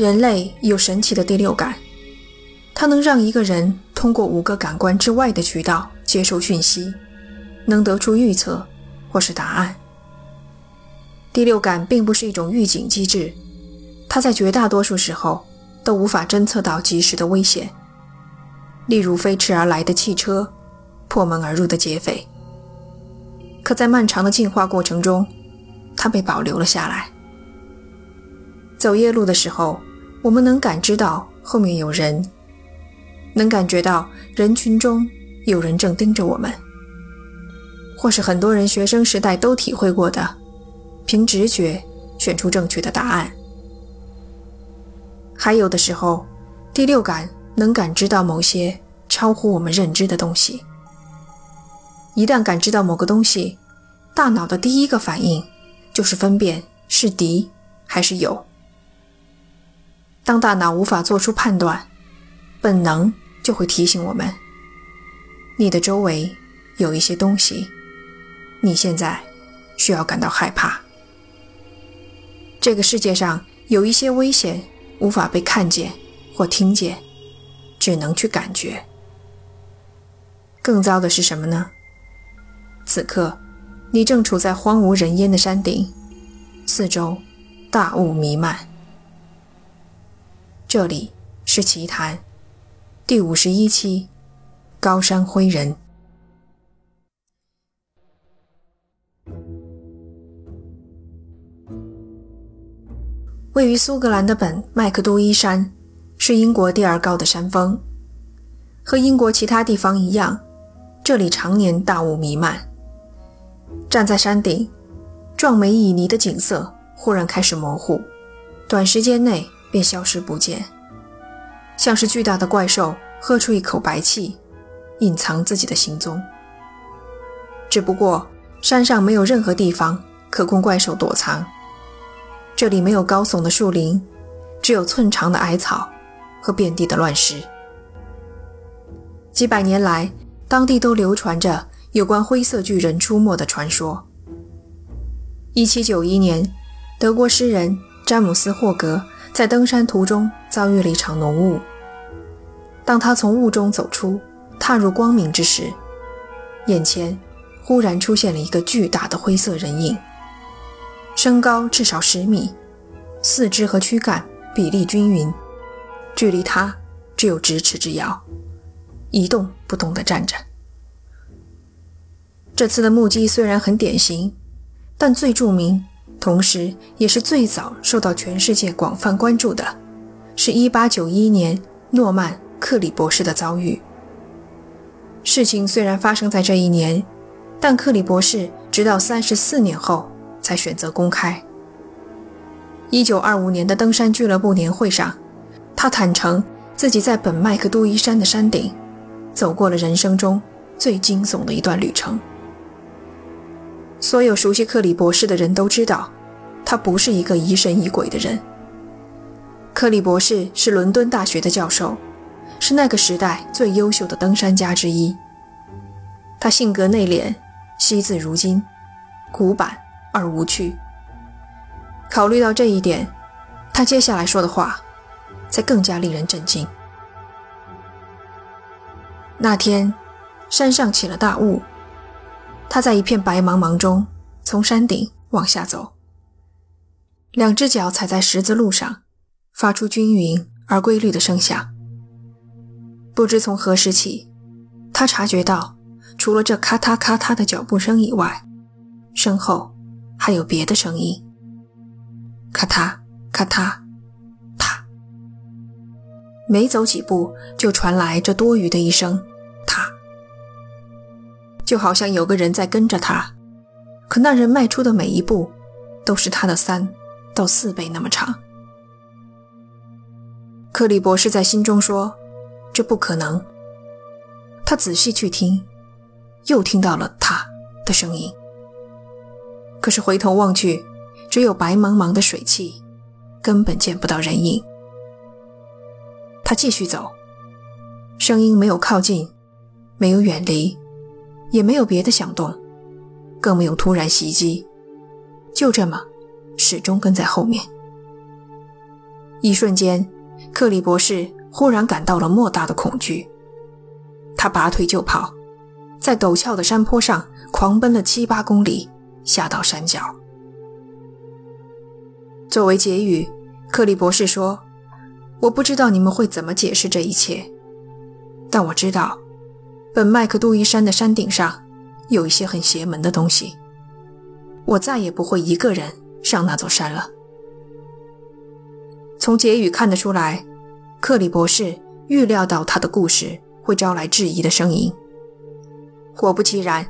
人类有神奇的第六感，它能让一个人通过五个感官之外的渠道接收讯息，能得出预测或是答案。第六感并不是一种预警机制，它在绝大多数时候都无法侦测到及时的危险，例如飞驰而来的汽车、破门而入的劫匪。可在漫长的进化过程中，它被保留了下来。走夜路的时候，我们能感知到后面有人，能感觉到人群中有人正盯着我们，或是很多人学生时代都体会过的，凭直觉选出正确的答案。还有的时候，第六感能感知到某些超乎我们认知的东西。一旦感知到某个东西，大脑的第一个反应就是分辨是敌还是友。当大脑无法做出判断，本能就会提醒我们：你的周围有一些东西，你现在需要感到害怕。这个世界上有一些危险无法被看见或听见，只能去感觉。更糟的是什么呢？此刻，你正处在荒无人烟的山顶，四周大雾弥漫。这里是奇谈第五十一期，高山灰人。位于苏格兰的本麦克都伊山是英国第二高的山峰，和英国其他地方一样，这里常年大雾弥漫。站在山顶，壮美旖旎的景色忽然开始模糊，短时间内。便消失不见，像是巨大的怪兽喝出一口白气，隐藏自己的行踪。只不过山上没有任何地方可供怪兽躲藏，这里没有高耸的树林，只有寸长的矮草和遍地的乱石。几百年来，当地都流传着有关灰色巨人出没的传说。1791年，德国诗人詹姆斯·霍格。在登山途中遭遇了一场浓雾。当他从雾中走出，踏入光明之时，眼前忽然出现了一个巨大的灰色人影，身高至少十米，四肢和躯干比例均匀，距离他只有咫尺之遥，一动不动地站着。这次的目击虽然很典型，但最著名。同时，也是最早受到全世界广泛关注的，是一八九一年诺曼·克里博士的遭遇。事情虽然发生在这一年，但克里博士直到三十四年后才选择公开。一九二五年的登山俱乐部年会上，他坦诚自己在本麦克多伊山的山顶，走过了人生中最惊悚的一段旅程。所有熟悉克里博士的人都知道，他不是一个疑神疑鬼的人。克里博士是伦敦大学的教授，是那个时代最优秀的登山家之一。他性格内敛，惜字如金，古板而无趣。考虑到这一点，他接下来说的话才更加令人震惊。那天，山上起了大雾。他在一片白茫茫中从山顶往下走，两只脚踩在石子路上，发出均匀而规律的声响。不知从何时起，他察觉到，除了这咔嗒咔嗒的脚步声以外，身后还有别的声音。咔嗒咔嗒，啪！每走几步就传来这多余的一声。就好像有个人在跟着他，可那人迈出的每一步都是他的三到四倍那么长。克里博士在心中说：“这不可能。”他仔细去听，又听到了他的声音。可是回头望去，只有白茫茫的水汽，根本见不到人影。他继续走，声音没有靠近，没有远离。也没有别的响动，更没有突然袭击，就这么始终跟在后面。一瞬间，克里博士忽然感到了莫大的恐惧。他拔腿就跑，在陡峭的山坡上狂奔了七八公里，下到山脚。作为结语，克里博士说：“我不知道你们会怎么解释这一切，但我知道，本麦克杜伊山的山顶上有一些很邪门的东西。我再也不会一个人上那座山了。”从结语看得出来，克里博士预料到他的故事。会招来质疑的声音。果不其然，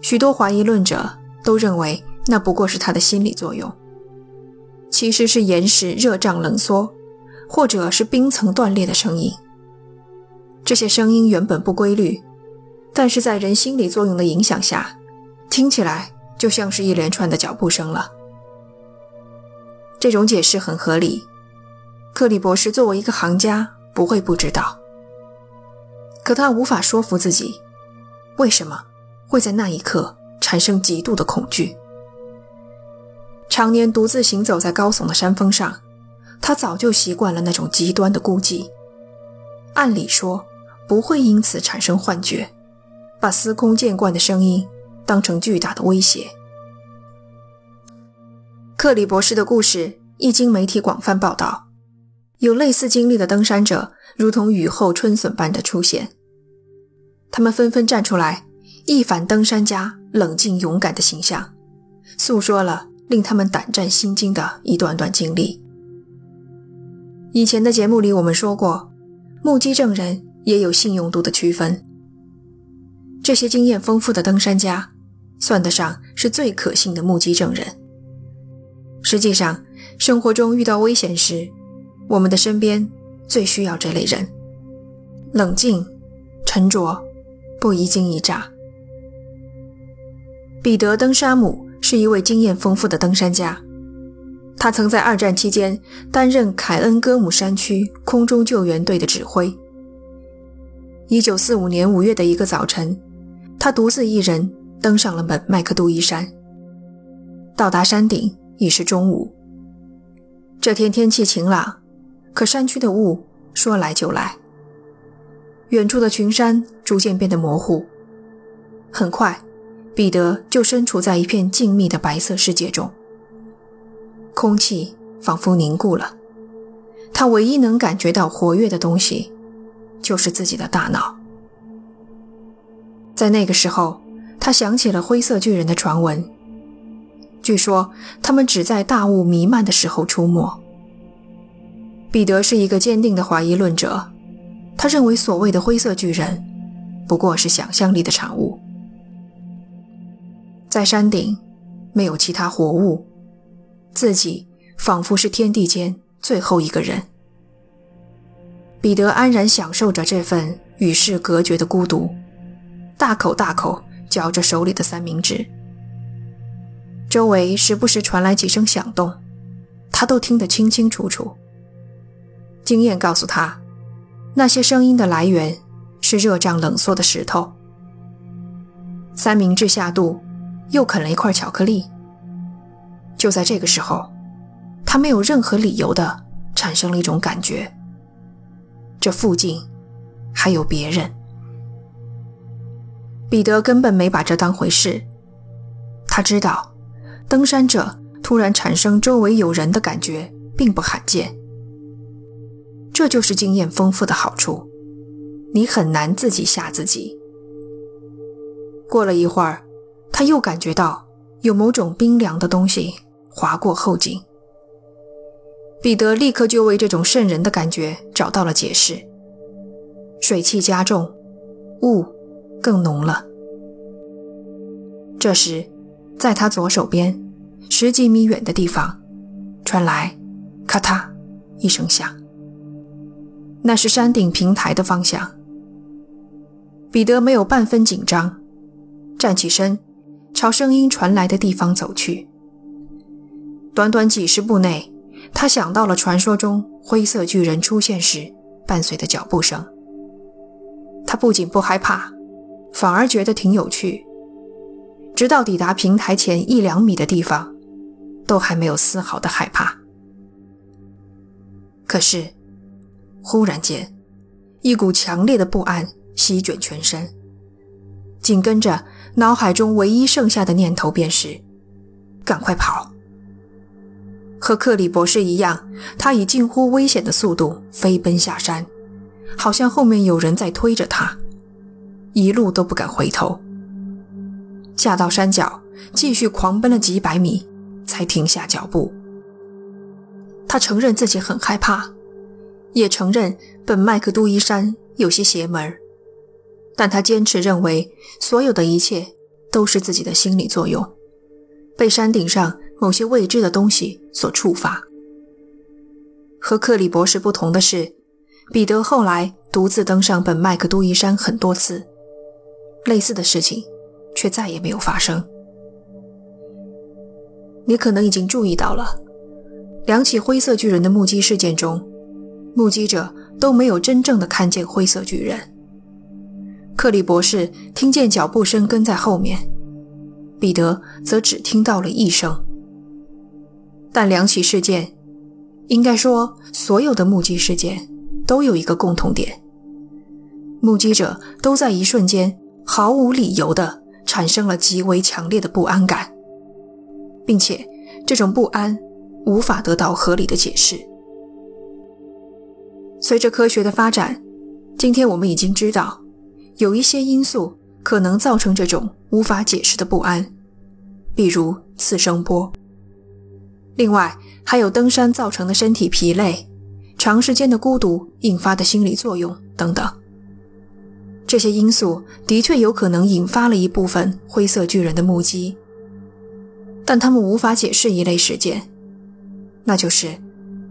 许多怀疑论者都认为那不过是他的心理作用，其实是岩石热胀冷缩，或者是冰层断裂的声音。这些声音原本不规律，但是在人心理作用的影响下，听起来就像是一连串的脚步声了。这种解释很合理，克里博士作为一个行家，不会不知道。可他无法说服自己，为什么会在那一刻产生极度的恐惧？常年独自行走在高耸的山峰上，他早就习惯了那种极端的孤寂。按理说不会因此产生幻觉，把司空见惯的声音当成巨大的威胁。克里博士的故事一经媒体广泛报道，有类似经历的登山者。如同雨后春笋般的出现，他们纷纷站出来，一反登山家冷静勇敢的形象，诉说了令他们胆战心惊的一段段经历。以前的节目里我们说过，目击证人也有信用度的区分。这些经验丰富的登山家，算得上是最可信的目击证人。实际上，生活中遇到危险时，我们的身边。最需要这类人，冷静、沉着，不一惊一乍。彼得·登山姆是一位经验丰富的登山家，他曾在二战期间担任凯恩戈姆山区空中救援队的指挥。1945年5月的一个早晨，他独自一人登上了本麦克杜伊山。到达山顶已是中午。这天天气晴朗。可山区的雾说来就来，远处的群山逐渐变得模糊。很快，彼得就身处在一片静谧的白色世界中，空气仿佛凝固了。他唯一能感觉到活跃的东西，就是自己的大脑。在那个时候，他想起了灰色巨人的传闻，据说他们只在大雾弥漫的时候出没。彼得是一个坚定的怀疑论者，他认为所谓的灰色巨人不过是想象力的产物。在山顶，没有其他活物，自己仿佛是天地间最后一个人。彼得安然享受着这份与世隔绝的孤独，大口大口嚼着手里的三明治。周围时不时传来几声响动，他都听得清清楚楚。经验告诉他，那些声音的来源是热胀冷缩的石头。三明治下肚，又啃了一块巧克力。就在这个时候，他没有任何理由的产生了一种感觉：这附近还有别人。彼得根本没把这当回事。他知道，登山者突然产生周围有人的感觉并不罕见。这就是经验丰富的好处，你很难自己吓自己。过了一会儿，他又感觉到有某种冰凉的东西划过后颈。彼得立刻就为这种渗人的感觉找到了解释：水汽加重，雾更浓了。这时，在他左手边十几米远的地方，传来“咔嗒”一声响。那是山顶平台的方向。彼得没有半分紧张，站起身，朝声音传来的地方走去。短短几十步内，他想到了传说中灰色巨人出现时伴随的脚步声。他不仅不害怕，反而觉得挺有趣。直到抵达平台前一两米的地方，都还没有丝毫的害怕。可是，忽然间，一股强烈的不安席卷全身，紧跟着，脑海中唯一剩下的念头便是：赶快跑！和克里博士一样，他以近乎危险的速度飞奔下山，好像后面有人在推着他，一路都不敢回头。下到山脚，继续狂奔了几百米，才停下脚步。他承认自己很害怕，也承认本麦克杜伊山有些邪门，但他坚持认为所有的一切都是自己的心理作用，被山顶上。某些未知的东西所触发。和克里博士不同的是，彼得后来独自登上本麦克杜伊山很多次，类似的事情却再也没有发生。你可能已经注意到了，两起灰色巨人的目击事件中，目击者都没有真正的看见灰色巨人。克里博士听见脚步声跟在后面，彼得则只听到了一声。但两起事件，应该说所有的目击事件，都有一个共同点：目击者都在一瞬间毫无理由地产生了极为强烈的不安感，并且这种不安无法得到合理的解释。随着科学的发展，今天我们已经知道，有一些因素可能造成这种无法解释的不安，比如次声波。另外，还有登山造成的身体疲累、长时间的孤独引发的心理作用等等。这些因素的确有可能引发了一部分灰色巨人的目击，但他们无法解释一类事件，那就是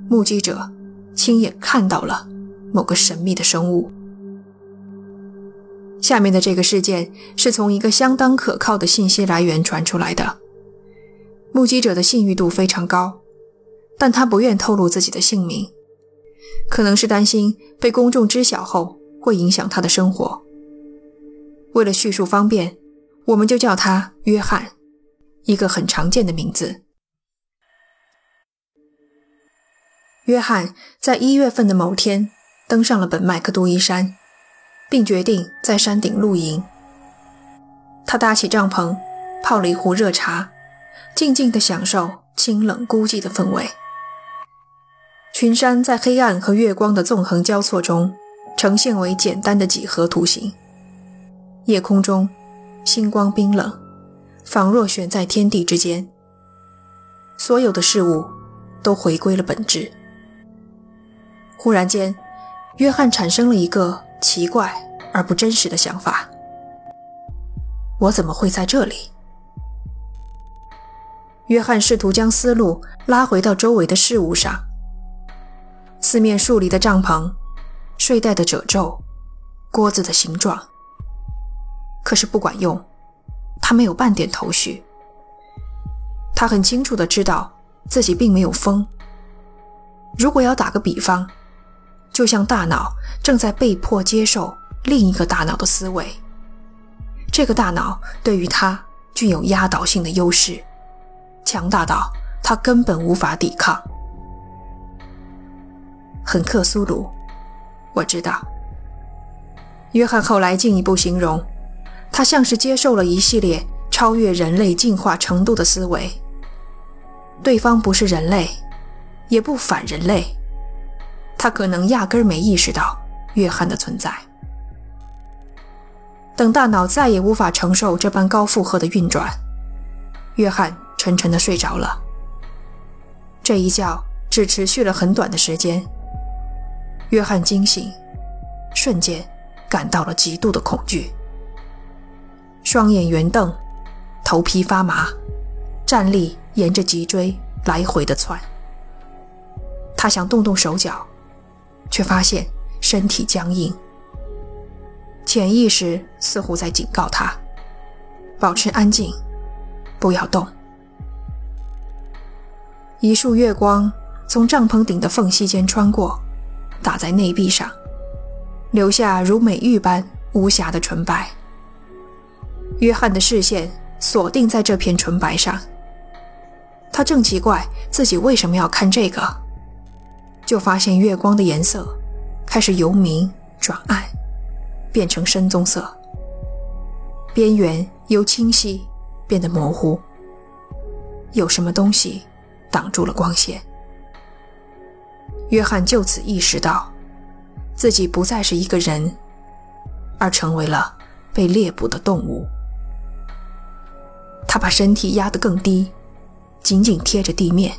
目击者亲眼看到了某个神秘的生物。下面的这个事件是从一个相当可靠的信息来源传出来的。目击者的信誉度非常高，但他不愿透露自己的姓名，可能是担心被公众知晓后会影响他的生活。为了叙述方便，我们就叫他约翰，一个很常见的名字。约翰在一月份的某天登上了本麦克杜伊山，并决定在山顶露营。他搭起帐篷，泡了一壶热茶。静静地享受清冷孤寂的氛围。群山在黑暗和月光的纵横交错中，呈现为简单的几何图形。夜空中，星光冰冷，仿若悬在天地之间。所有的事物都回归了本质。忽然间，约翰产生了一个奇怪而不真实的想法：我怎么会在这里？约翰试图将思路拉回到周围的事物上：四面树立的帐篷、睡袋的褶皱、锅子的形状。可是不管用，他没有半点头绪。他很清楚的知道自己并没有疯。如果要打个比方，就像大脑正在被迫接受另一个大脑的思维，这个大脑对于他具有压倒性的优势。强大到他根本无法抵抗。很克苏鲁，我知道。约翰后来进一步形容，他像是接受了一系列超越人类进化程度的思维。对方不是人类，也不反人类，他可能压根儿没意识到约翰的存在。等大脑再也无法承受这般高负荷的运转，约翰。沉沉的睡着了。这一觉只持续了很短的时间。约翰惊醒，瞬间感到了极度的恐惧，双眼圆瞪，头皮发麻，站立沿着脊椎来回的窜。他想动动手脚，却发现身体僵硬。潜意识似乎在警告他：保持安静，不要动。一束月光从帐篷顶的缝隙间穿过，打在内壁上，留下如美玉般无瑕的纯白。约翰的视线锁定在这片纯白上，他正奇怪自己为什么要看这个，就发现月光的颜色开始由明转暗，变成深棕色，边缘由清晰变得模糊，有什么东西挡住了光线。约翰就此意识到，自己不再是一个人，而成为了被猎捕的动物。他把身体压得更低，紧紧贴着地面。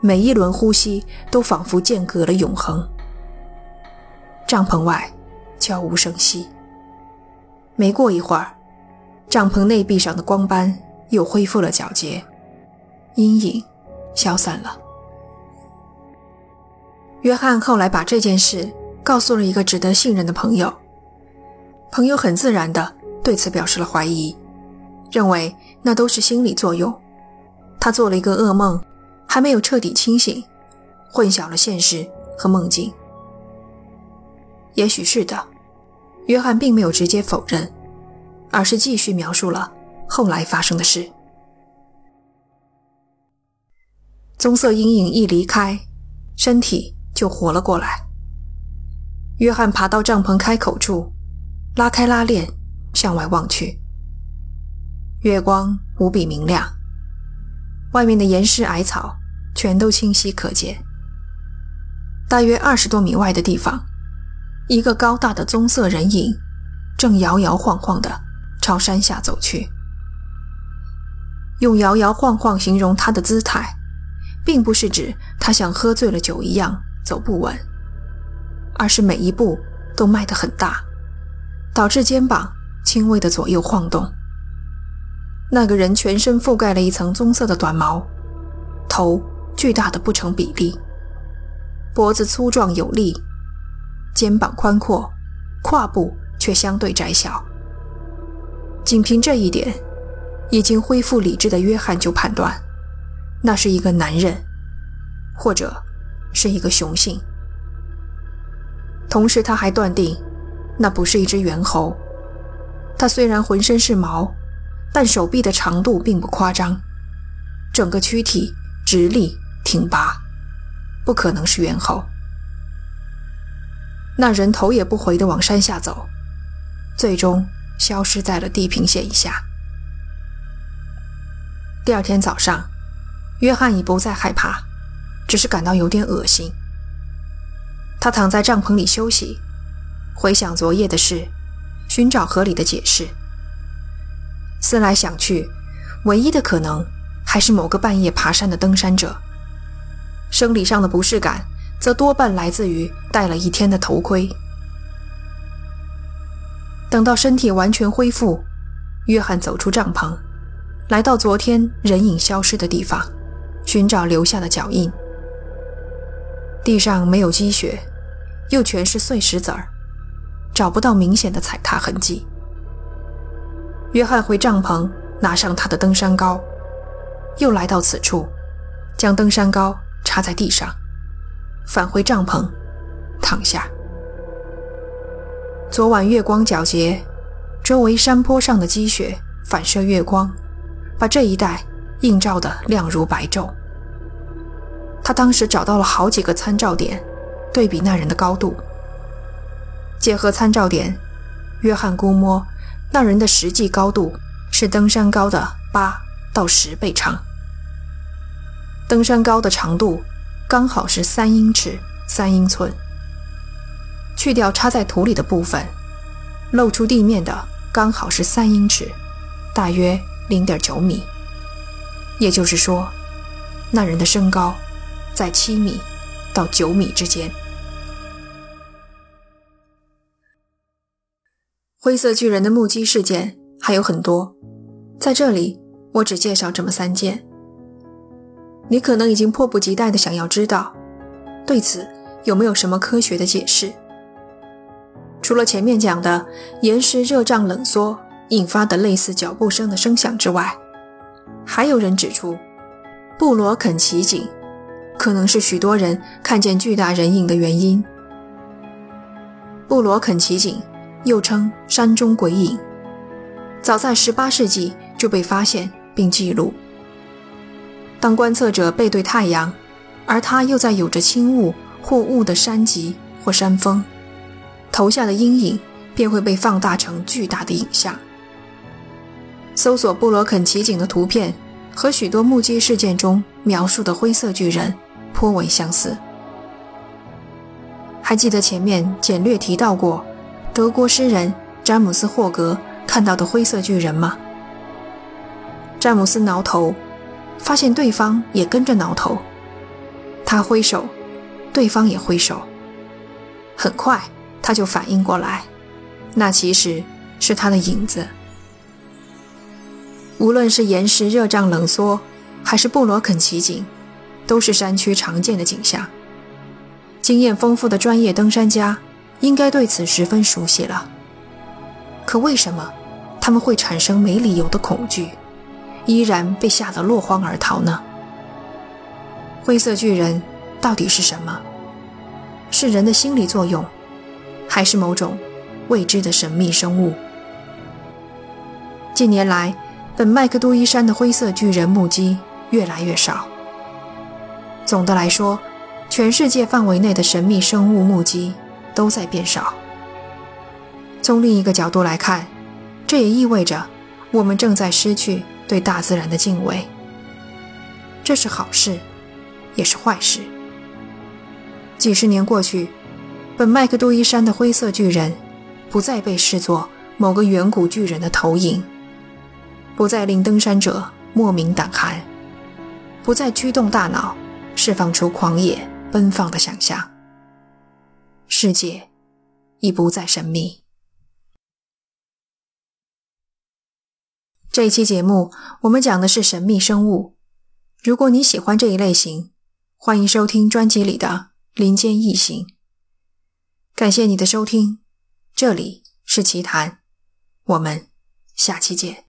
每一轮呼吸都仿佛间隔了永恒。帐篷外悄无声息。没过一会儿，帐篷内壁上的光斑又恢复了皎洁，阴影消散了。约翰后来把这件事告诉了一个值得信任的朋友，朋友很自然地对此表示了怀疑，认为那都是心理作用，他做了一个噩梦。还没有彻底清醒，混淆了现实和梦境。也许是的，约翰并没有直接否认，而是继续描述了后来发生的事。棕色阴影一离开，身体就活了过来。约翰爬到帐篷开口处，拉开拉链，向外望去。月光无比明亮，外面的岩石矮草。全都清晰可见。大约二十多米外的地方，一个高大的棕色人影正摇摇晃晃地朝山下走去。用摇摇晃晃形容他的姿态，并不是指他像喝醉了酒一样走不稳，而是每一步都迈得很大，导致肩膀轻微的左右晃动。那个人全身覆盖了一层棕色的短毛，头。巨大的不成比例，脖子粗壮有力，肩膀宽阔，胯部却相对窄小。仅凭这一点，已经恢复理智的约翰就判断，那是一个男人，或者是一个雄性。同时，他还断定，那不是一只猿猴。它虽然浑身是毛，但手臂的长度并不夸张，整个躯体直立。挺拔，不可能是猿猴。那人头也不回地往山下走，最终消失在了地平线以下。第二天早上，约翰已不再害怕，只是感到有点恶心。他躺在帐篷里休息，回想昨夜的事，寻找合理的解释。思来想去，唯一的可能还是某个半夜爬山的登山者。生理上的不适感，则多半来自于戴了一天的头盔。等到身体完全恢复，约翰走出帐篷，来到昨天人影消失的地方，寻找留下的脚印。地上没有积雪，又全是碎石子儿，找不到明显的踩踏痕迹。约翰回帐篷，拿上他的登山膏，又来到此处，将登山膏。插在地上，返回帐篷，躺下。昨晚月光皎洁，周围山坡上的积雪反射月光，把这一带映照得亮如白昼。他当时找到了好几个参照点，对比那人的高度，结合参照点，约翰估摸那人的实际高度是登山高的八到十倍长。登山高的长度刚好是三英尺三英寸，去掉插在土里的部分，露出地面的刚好是三英尺，大约零点九米。也就是说，那人的身高在七米到九米之间。灰色巨人的目击事件还有很多，在这里我只介绍这么三件。你可能已经迫不及待地想要知道，对此有没有什么科学的解释？除了前面讲的岩石热胀冷缩引发的类似脚步声的声响之外，还有人指出，布罗肯奇景可能是许多人看见巨大人影的原因。布罗肯奇景又称山中鬼影，早在18世纪就被发现并记录。当观测者背对太阳，而他又在有着轻雾或雾的山脊或山峰，投下的阴影便会被放大成巨大的影像。搜索布罗肯奇景的图片，和许多目击事件中描述的灰色巨人颇为相似。还记得前面简略提到过，德国诗人詹姆斯·霍格看到的灰色巨人吗？詹姆斯挠头，发现对方也跟着挠头。他挥手，对方也挥手。很快，他就反应过来，那其实是他的影子。无论是岩石热胀冷缩，还是布罗肯奇景，都是山区常见的景象。经验丰富的专业登山家应该对此十分熟悉了。可为什么他们会产生没理由的恐惧？依然被吓得落荒而逃呢？灰色巨人到底是什么？是人的心理作用，还是某种未知的神秘生物？近年来，本麦克杜伊山的灰色巨人目击越来越少。总的来说，全世界范围内的神秘生物目击都在变少。从另一个角度来看，这也意味着我们正在失去。对大自然的敬畏，这是好事，也是坏事。几十年过去，本麦克杜伊山的灰色巨人不再被视作某个远古巨人的投影，不再令登山者莫名胆寒，不再驱动大脑释放出狂野奔放的想象。世界已不再神秘。这一期节目，我们讲的是神秘生物。如果你喜欢这一类型，欢迎收听专辑里的《林间异形》。感谢你的收听，这里是奇谈，我们下期见。